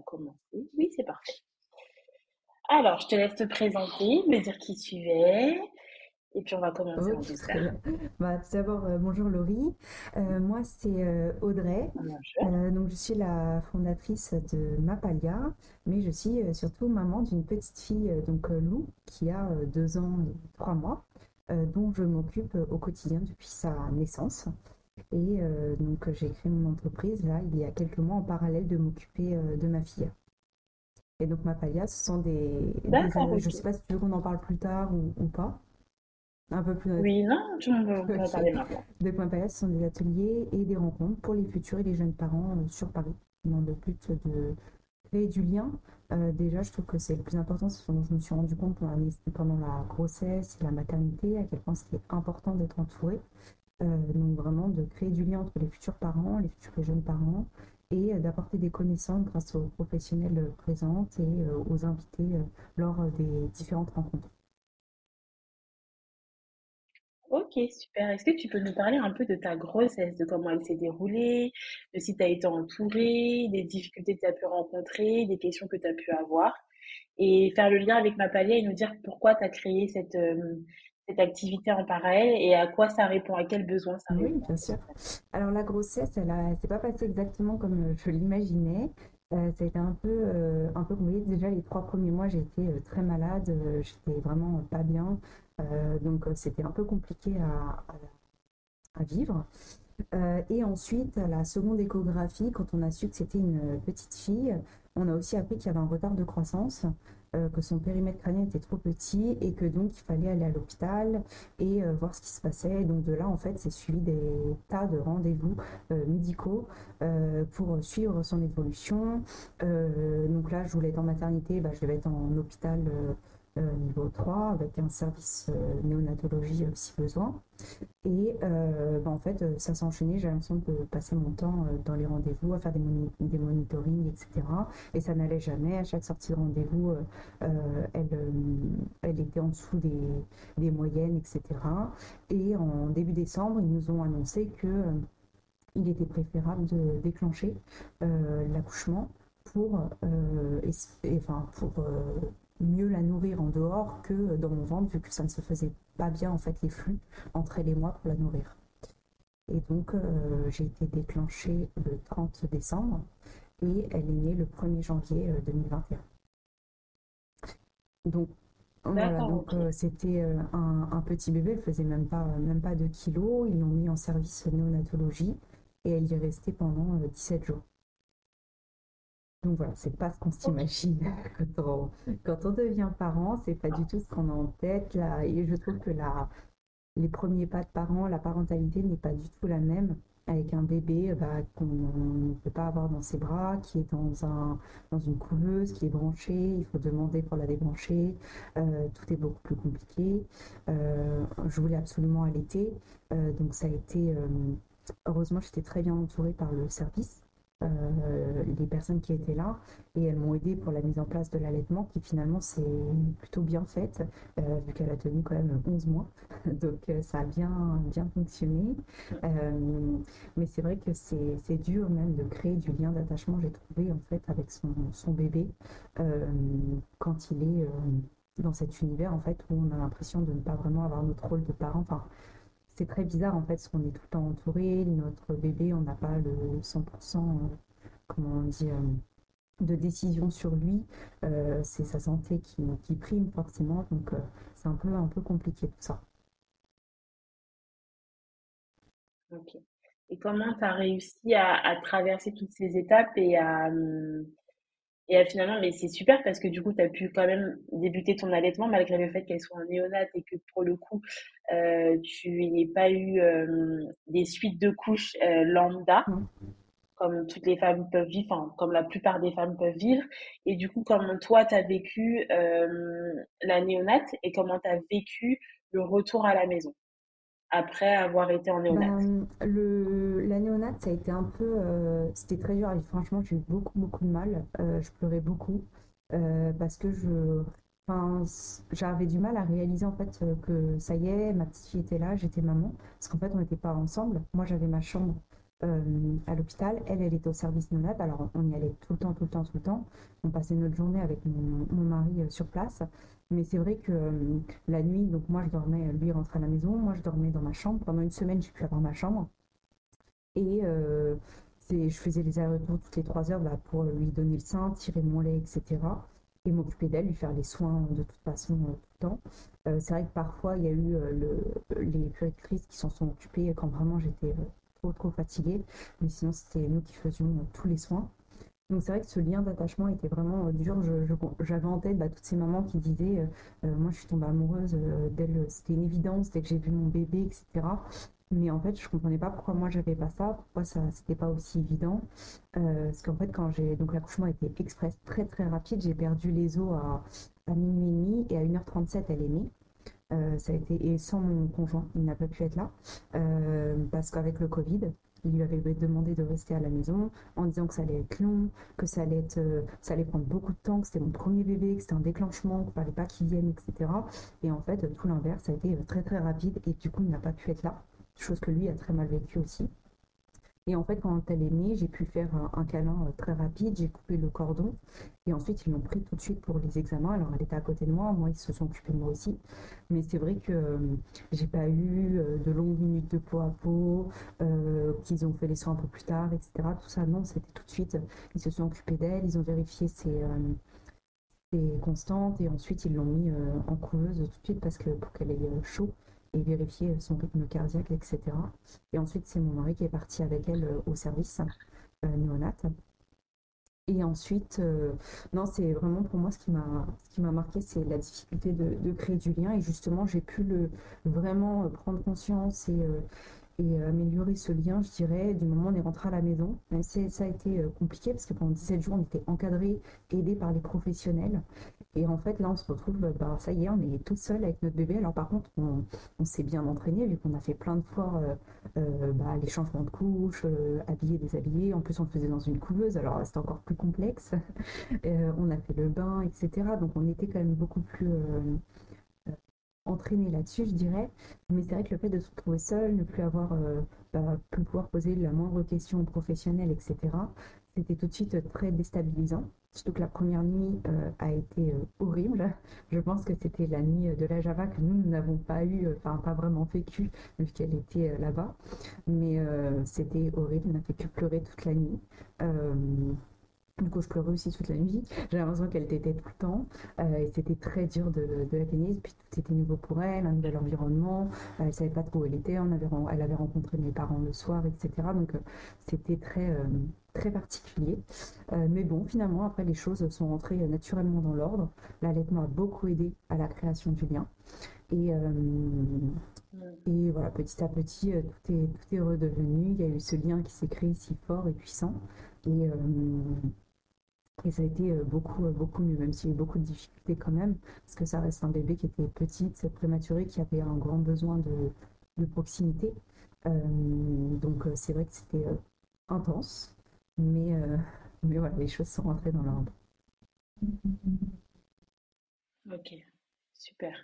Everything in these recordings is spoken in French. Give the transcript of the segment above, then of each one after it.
va commencer. Oui, c'est parfait. Alors, je te laisse te présenter, me dire qui tu es, et puis on va commencer en douceur. Bah, tout d'abord, euh, bonjour Laurie. Euh, moi, c'est euh, Audrey. donc, je suis la fondatrice de Mapalia, mais je suis surtout maman d'une petite fille, donc Lou, qui a deux ans et trois mois, dont je m'occupe au quotidien depuis sa naissance. Et donc, j'ai créé mon entreprise là, il y a quelques mois, en parallèle de m'occuper de ma fille. Et donc, Mapalia, ce sont des. Je ne sais pas si tu veux qu'on en parle plus tard ou pas. Un peu plus. Oui, non, tu m'en parler maintenant. De Point Palace sont des ateliers et des rencontres pour les futurs et les jeunes parents euh, sur Paris, dans le but de créer du lien. Euh, déjà, je trouve que c'est le plus important, c'est ce dont je me suis rendu compte pendant, pendant la grossesse et la maternité, à quel point c'était important d'être entouré. Euh, donc vraiment de créer du lien entre les futurs parents, les futurs jeunes parents, et d'apporter des connaissances grâce aux professionnels présents et aux invités lors des différentes rencontres. Ok, super. Est-ce que tu peux nous parler un peu de ta grossesse, de comment elle s'est déroulée, de si tu as été entourée, des difficultés que tu as pu rencontrer, des questions que tu as pu avoir, et faire le lien avec ma palier et nous dire pourquoi tu as créé cette, euh, cette activité en parallèle et à quoi ça répond, à quels besoins ça répond. Oui, bien sûr. Alors la grossesse, elle ne s'est pas passée exactement comme je l'imaginais. Euh, ça a été un peu, euh, un peu compliqué. Déjà, les trois premiers mois, j'ai été très malade. J'étais vraiment pas bien. Euh, donc euh, c'était un peu compliqué à, vivre. Euh, et ensuite, à la seconde échographie, quand on a su que c'était une petite fille, on a aussi appris qu'il y avait un retard de croissance, que son périmètre crânien était trop petit et que donc il fallait aller à l'hôpital et voir ce qui se passait. Donc de là, en fait, c'est suivi des tas de rendez-vous médicaux pour suivre son évolution. donc là, je voulais être en maternité, bah, je devais être en hôpital euh, niveau 3 avec un service euh, néonatologie euh, si besoin. Et bah, en fait, ça s'est enchaîné. J'ai l'impression de passer mon temps dans les rendez-vous, à faire des, des monitorings, etc. Et ça n'allait jamais. À chaque sortie de rendez-vous, elle, était en dessous des, des, moyennes, etc. Et en début décembre, ils nous ont annoncé que il était préférable de déclencher l'accouchement pour, enfin, pour mieux la nourrir en dehors que dans mon ventre, vu que ça ne se faisait pas bien en fait les flux entre elle et moi pour la nourrir. Et donc euh, j'ai été déclenchée le 30 décembre et elle est née le 1er janvier 2021. Euh, donc voilà, donc euh, c'était un, petit bébé, elle faisait même pas même pas 2 kilos, ils l'ont mis en service néonatologie et elle y est restée pendant 17 jours. Donc voilà, c'est pas ce qu'on s'imagine quand on, devient parent, c'est pas du tout ce qu'on a en tête là. Et je trouve que la, les premiers pas de parents, la parentalité n'est pas du tout la même avec un bébé bah, qu'on ne peut pas avoir dans ses bras, qui est dans une couveuse, qui est branchée, il faut demander pour la débrancher, euh, tout est beaucoup plus compliqué. Euh, je voulais absolument allaiter, euh, donc ça a été, heureusement j'étais très bien entourée par le service, euh, les personnes qui étaient là et elles m'ont aidé pour la mise en place de l'allaitement qui finalement s'est plutôt bien faite euh, vu qu'elle a tenu quand même 11 mois. Donc euh, ça a bien, bien fonctionné. Mais c'est vrai que c'est dur même de créer du lien d'attachement j'ai trouvé en fait avec son, son bébé quand il est dans cet univers en fait où on a l'impression de ne pas vraiment avoir notre rôle de parent c'est très bizarre en fait, parce qu'on est tout le temps entouré. Notre bébé, on n'a pas le 100%, euh, comment on dit, euh, de décision sur lui. Euh, c'est sa santé qui, prime forcément, donc c'est un peu, un peu compliqué tout ça. Ok. Et comment tu as réussi à, à, traverser toutes ces étapes et à, hum, et finalement, mais c'est super parce que du coup, tu as pu quand même débuter ton allaitement malgré le fait qu'elle soit en néonate et que pour le coup, euh, tu n'aies pas eu euh, des suites de couches euh, lambda, mmh. comme toutes les femmes peuvent vivre, enfin, comme la plupart des femmes peuvent vivre. Et du coup, comment toi, tu as vécu la néonate et comment tu as vécu le retour à la maison? Après avoir été en néonate ben, le, La néonate, ça a été un peu... Euh, c'était très dur. franchement, j'ai eu beaucoup, beaucoup de mal. Euh, je pleurais beaucoup euh, parce que je... J'avais du mal à réaliser en fait que ça y est, ma petite fille était là, j'étais maman. Parce qu'en fait, on n'était pas ensemble. Moi, j'avais ma chambre à l'hôpital. Elle, elle était au service non alors on y allait tout le temps, tout le temps, tout le temps. On passait notre journée avec mon, mon mari sur place. Mais c'est vrai que la nuit, donc moi je dormais, lui rentrait à la maison, moi je dormais dans ma chambre. Pendant une semaine, j'ai pu avoir ma chambre. Et je faisais les allers-retours toutes les trois heures bah, pour lui donner le sein, tirer mon lait, etc. Et m'occuper d'elle, lui faire les soins de toute façon tout le temps. c'est vrai que parfois, il y a eu les puéricultrices qui s'en sont occupées quand vraiment j'étais trop trop fatiguée. Mais sinon, c'était nous qui faisions tous les soins. Donc c'est vrai que ce lien d'attachement était vraiment dur. J'avais en tête bah, toutes ces mamans qui disaient Moi, je suis tombée amoureuse d'elle, c'était une évidence dès que j'ai vu mon bébé, etc. Mais en fait, je comprenais pas pourquoi moi j'avais pas ça, pourquoi ça c'était pas aussi évident. Euh, parce qu'en fait, quand j'ai donc l'accouchement était express, très très rapide, j'ai perdu les os à, minuit et demi et à 1h37 elle est née. Euh, ça a été et sans mon conjoint, il n'a pas pu être là euh, parce qu'avec le Covid, il lui avait demandé de rester à la maison en disant que ça allait être long, que ça allait être, ça allait prendre beaucoup de temps, que c'était mon premier bébé, que c'était un déclenchement, qu'il fallait pas qu'il vienne, etc. Et en fait, tout l'inverse, ça a été très très rapide et du coup, il n'a pas pu être là chose que lui a très mal vécu aussi. Et en fait, quand elle est née, j'ai pu faire un, câlin euh, très rapide, j'ai coupé le cordon. Et ensuite, ils l'ont pris tout de suite pour les examens. Alors, elle était à côté de moi, moi, ils se sont occupés de moi aussi. Mais c'est vrai que euh, j'ai pas eu euh, de longues minutes de peau à peau, qu'ils ont fait les soins un peu plus tard, etc. Tout ça, non, c'était tout de suite. Ils se sont occupés d'elle, ils ont vérifié ses, ses constantes et ensuite, ils l'ont mis en couveuse tout de suite parce que pour qu'elle ait chaud et vérifier son rythme cardiaque, etc. Et ensuite, c'est mon mari qui est parti avec elle euh, au service euh, néonat. Et ensuite, euh, non, c'est vraiment pour moi ce qui m'a ce marqué, c'est la difficulté de, de, créer du lien. Et justement, j'ai pu le vraiment prendre conscience et, et améliorer ce lien, je dirais, du moment où on est rentré à la maison. Même si ça a été compliqué parce que pendant 17 jours, on était encadré, aidé par les professionnels. Et en fait, là, on se retrouve, bah, ça y est, on est tout seul avec notre bébé. Alors, par contre, on, s'est bien entraîné, vu qu'on a fait plein de fois euh, euh, bah, les changements de couches, euh, habiller. En plus, on le faisait dans une couveuse, alors c'était encore plus complexe. on a fait le bain, etc. Donc, on était quand même beaucoup plus entraîné là-dessus, je dirais. Mais c'est vrai que le fait de se retrouver seul, ne plus avoir, bah, plus pouvoir poser la moindre question professionnelle, etc., c'était tout de suite très déstabilisant. Surtout que la première nuit euh, a été euh, horrible. Je pense que c'était la nuit de la Java que nous n'avons pas eu, euh, enfin pas vraiment vécu, vu qu'elle était là-bas. Mais c'était horrible, on n'a fait que pleurer toute la nuit. Du coup, je pleurais aussi toute la nuit. J'ai l'impression qu'elle était tout le temps. et c'était très dur de, de la tenir. Puis tout était nouveau pour elle, un nouvel environnement. elle ne savait pas trop où elle était. On avait, elle avait rencontré mes parents le soir, etc. Donc, c'était très, très particulier. Euh, mais bon, finalement, après, les choses sont rentrées naturellement dans l'ordre. L'allaitement a beaucoup aidé à la création du lien. Et, euh, et voilà, petit à petit, euh, tout, est, tout est redevenu. Il y a eu ce lien qui s'est créé si fort et puissant. Et, et ça a été beaucoup, beaucoup mieux, même s'il y a eu beaucoup de difficultés quand même, parce que ça reste un bébé qui était petit, prématuré, qui avait un grand besoin de, proximité. donc c'est vrai que c'était intense, mais, euh, mais voilà, les choses sont rentrées dans l'ordre. Ok, super.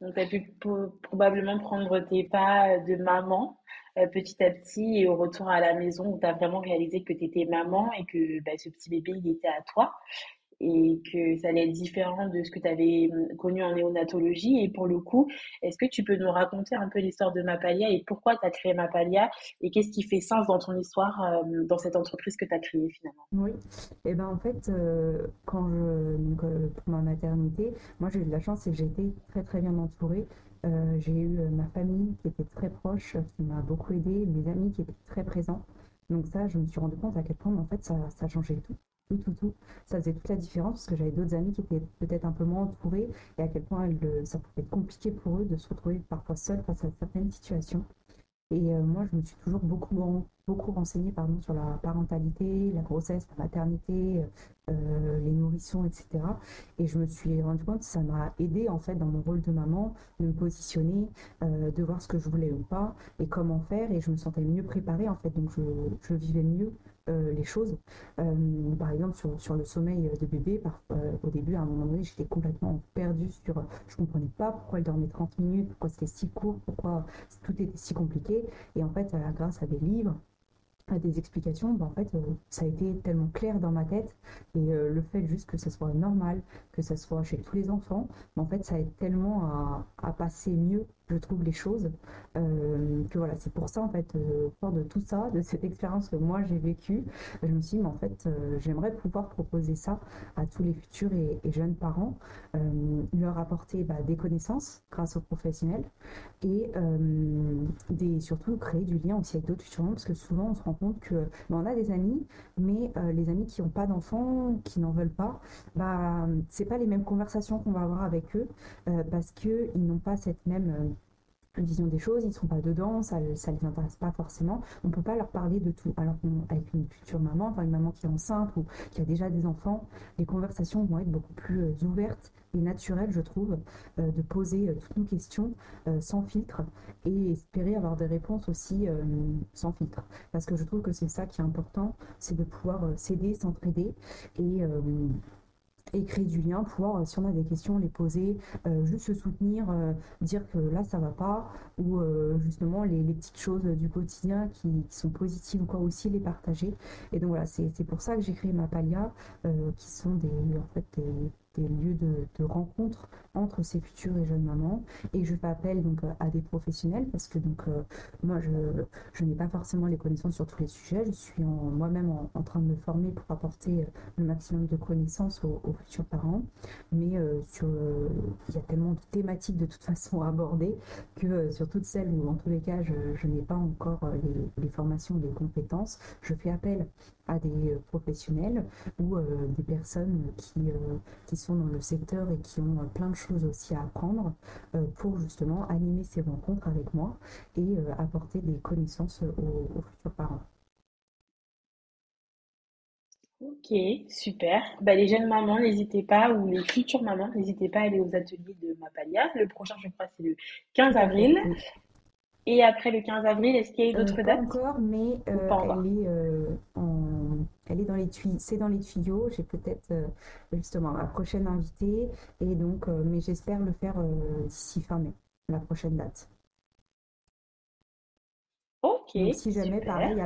Donc, tu as pu probablement prendre tes pas de maman euh, petit à petit et au retour à la maison où tu as vraiment réalisé que tu étais maman et que bah, ce petit bébé, il était à toi et que ça allait être différent de ce que tu avais hum, connu en néonatologie. Et pour le coup, est-ce que tu peux nous raconter un peu l'histoire de Mapalia et pourquoi tu as créé Mapalia et qu'est-ce qui fait sens dans ton histoire, euh, dans cette entreprise que tu as créée finalement? Oui, et eh ben en fait, euh, quand je, euh, pour ma maternité, moi j'ai eu de la chance et j'ai été très très bien entourée. j'ai eu ma famille qui était très proche, qui m'a beaucoup aidée, mes amis qui étaient très présents. Donc ça, je me suis rendu compte à quel point en fait ça, ça changeait tout tout, tout, tout. Ça faisait toute la différence parce que j'avais d'autres amis qui étaient peut-être un peu moins entourés et à quel point ça pouvait être compliqué pour eux de se retrouver parfois seuls face à certaines situations. Et euh, moi, je me suis toujours beaucoup, beaucoup renseignée pardon, sur la parentalité, la grossesse, la maternité, euh, les nourrissons, etc. Et je me suis rendu compte que ça m'a aidé en fait dans mon rôle de maman, de me positionner, euh, de voir ce que je voulais ou pas et comment faire. Et je me sentais mieux préparée en fait, donc je vivais mieux euh, les choses. Euh, par exemple, sur, sur, le sommeil de bébé, par, euh, au début, à un moment donné, j'étais complètement perdue sur. Je comprenais pas pourquoi elle dormait 30 minutes, pourquoi c'était si court, pourquoi tout était si compliqué. Et en fait, grâce à des livres, des explications, bah, en fait, euh, ça a été tellement clair dans ma tête. Et euh, le fait juste que ça soit normal, que ça soit chez tous les enfants, bah, en fait, ça aide tellement à, passer mieux, je trouve, les choses. euh, que voilà, c'est pour ça, en fait, fort de tout ça, de cette expérience que moi j'ai vécue, je me suis dit, mais en fait, j'aimerais pouvoir proposer ça à tous les futurs et, jeunes parents, leur apporter bah, des connaissances grâce aux professionnels et surtout créer du lien aussi avec d'autres futurs parce que souvent on se rend compte que ben, on a des amis, mais euh, les amis qui n'ont pas d'enfants, qui n'en veulent pas, bah, c'est pas les mêmes conversations qu'on va avoir avec eux euh, parce qu'ils n'ont pas cette même euh, vision des choses, ils ne sont pas dedans, ça ne les intéresse pas forcément. On ne peut pas leur parler de tout. Alors qu'avec une future maman, enfin une maman qui est enceinte ou qui a déjà des enfants, les conversations vont être beaucoup plus euh, ouvertes et naturelles, je trouve, euh, de poser euh, toutes nos questions sans filtre et espérer avoir des réponses aussi sans filtre. Parce que je trouve que c'est ça qui est important, c'est de pouvoir s'aider, s'entraider et et créer du lien, pouvoir, euh, si on a des questions, les poser, euh, juste se soutenir, euh, dire que là ça va pas, ou justement les, les petites choses du quotidien qui, qui sont positives ou quoi aussi les partager. Et donc voilà, c'est pour ça que j'ai créé ma Palia, qui sont des, en fait, des, des lieux de, rencontre entre ces futures et jeunes mamans. Et je fais appel donc à des professionnels parce que donc euh, moi je, je n'ai pas forcément les connaissances sur tous les sujets. Je suis moi-même en, train de me former pour apporter euh, le maximum de connaissances aux, futurs parents. Mais euh, sur, il y a tellement de thématiques de toute façon à aborder que sur toutes celles où en tous les cas je, n'ai pas encore les, formations, les compétences, je fais appel à des professionnels ou des personnes qui, qui sont dans le secteur et qui ont euh, plein de choses aussi à apprendre euh, pour justement animer ces rencontres avec moi et euh, apporter des connaissances aux, aux futurs parents. Ok, super. Bah, les jeunes mamans, n'hésitez pas, ou les futures mamans, n'hésitez pas à aller aux ateliers de Mapalia. Le prochain, je crois, c'est le 15 Tout à fait, avril. oui. Et après le 15 avril, est-ce qu'il y a d'autres dates? encore, mais euh, elle est, euh, en... elle est dans les tuyaux. C'est dans les tuyaux. J'ai peut-être euh, justement ma prochaine invitée et donc, euh, mais j'espère le faire euh, d'ici fin mai, la prochaine date. Ok, Donc, si jamais, super. pareil,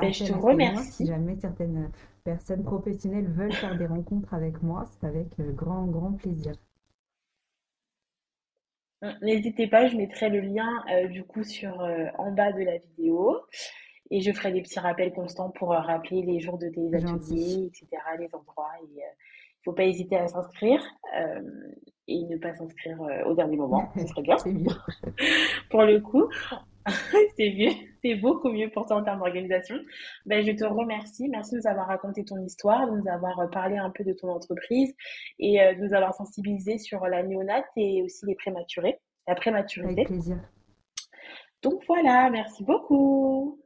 Ben, je te témoins, si remercie. jamais certaines personnes professionnelles veulent faire des rencontres avec moi, c'est avec grand, grand plaisir. N'hésitez pas, je mettrai le lien du coup sur en bas de la vidéo et je ferai des petits rappels constants pour euh, rappeler les jours de tes ateliers, etc., les endroits. Et euh, il faut pas hésiter à s'inscrire euh, et ne pas s'inscrire euh, au dernier moment, ce serait bien pour le coup. C'est mieux, c'est beaucoup mieux pour toi en termes d'organisation. Ben, je te remercie. Merci de nous avoir raconté ton histoire, de nous avoir euh, parlé un peu de ton entreprise et euh, de nous avoir sensibilisé sur la néonate et aussi les prématurés, la Avec prématurité. plaisir. Donc voilà, merci beaucoup.